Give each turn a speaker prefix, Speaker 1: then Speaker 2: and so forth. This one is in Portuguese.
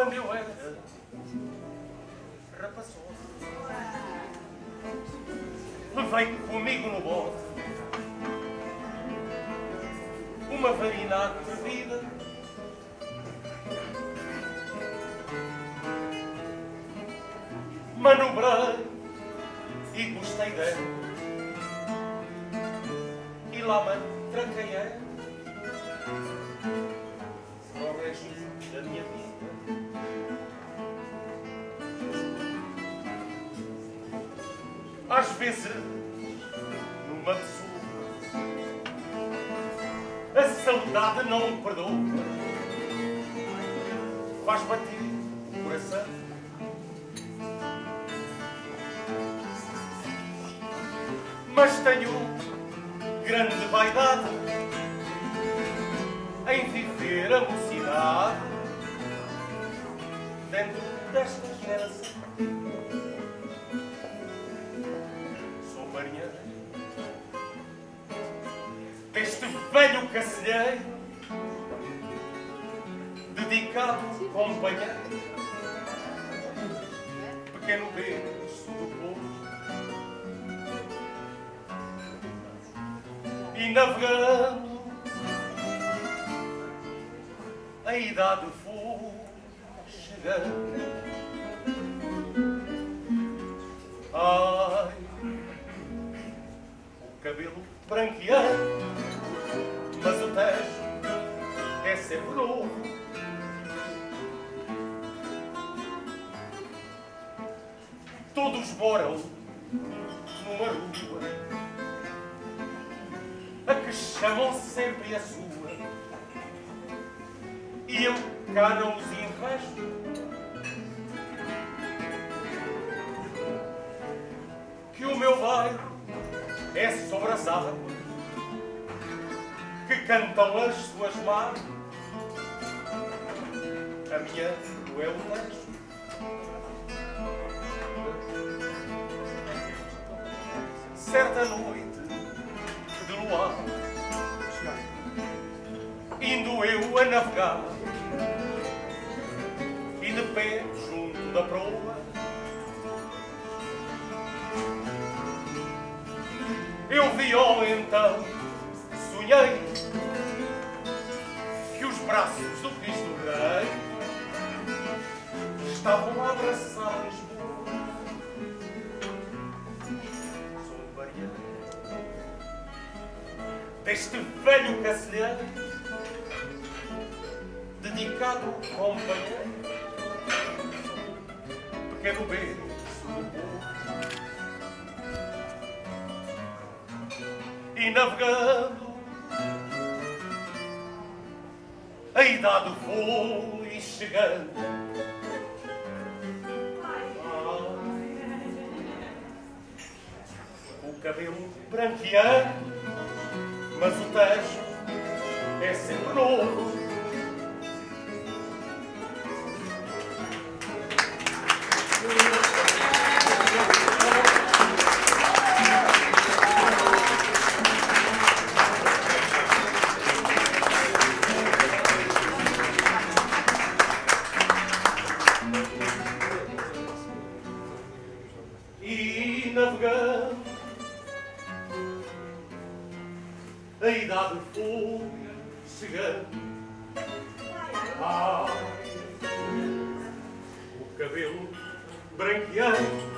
Speaker 1: quando eu era rapazoso. Levei comigo no bote uma varina atrevida. Manobrei e gostei dela. E lá me tranquei para o resto da minha vida. Às vezes, numa pessoa, a saudade não perdoa. Faz bater o coração. Mas tenho grande vaidade em viver a mocidade dentro desta geração. Deste velho cacilheiro dedicado companheiro pequeno berço do povo e navegando a idade foi chegando sempre novo. Todos moram numa rua a que chamam sempre a sua. E eu cá não os invejo. Que o meu bairro é sobre as águas que cantam as suas margens. A minha Tejo. Certa noite de luar, indo eu a navegar, e de pé junto da proa, eu vi-o então, sonhei braços do Cristo Rei. Estavam a abraçar Lisboa. Sou baiano deste velho cacilheiro dedicado ao companheiro. Pequeno povo e navegando a idade foi chegando. O cabelo branqueando, mas o tejo é sempre novo. A idade foi chegando. Ai, o cabelo branqueando,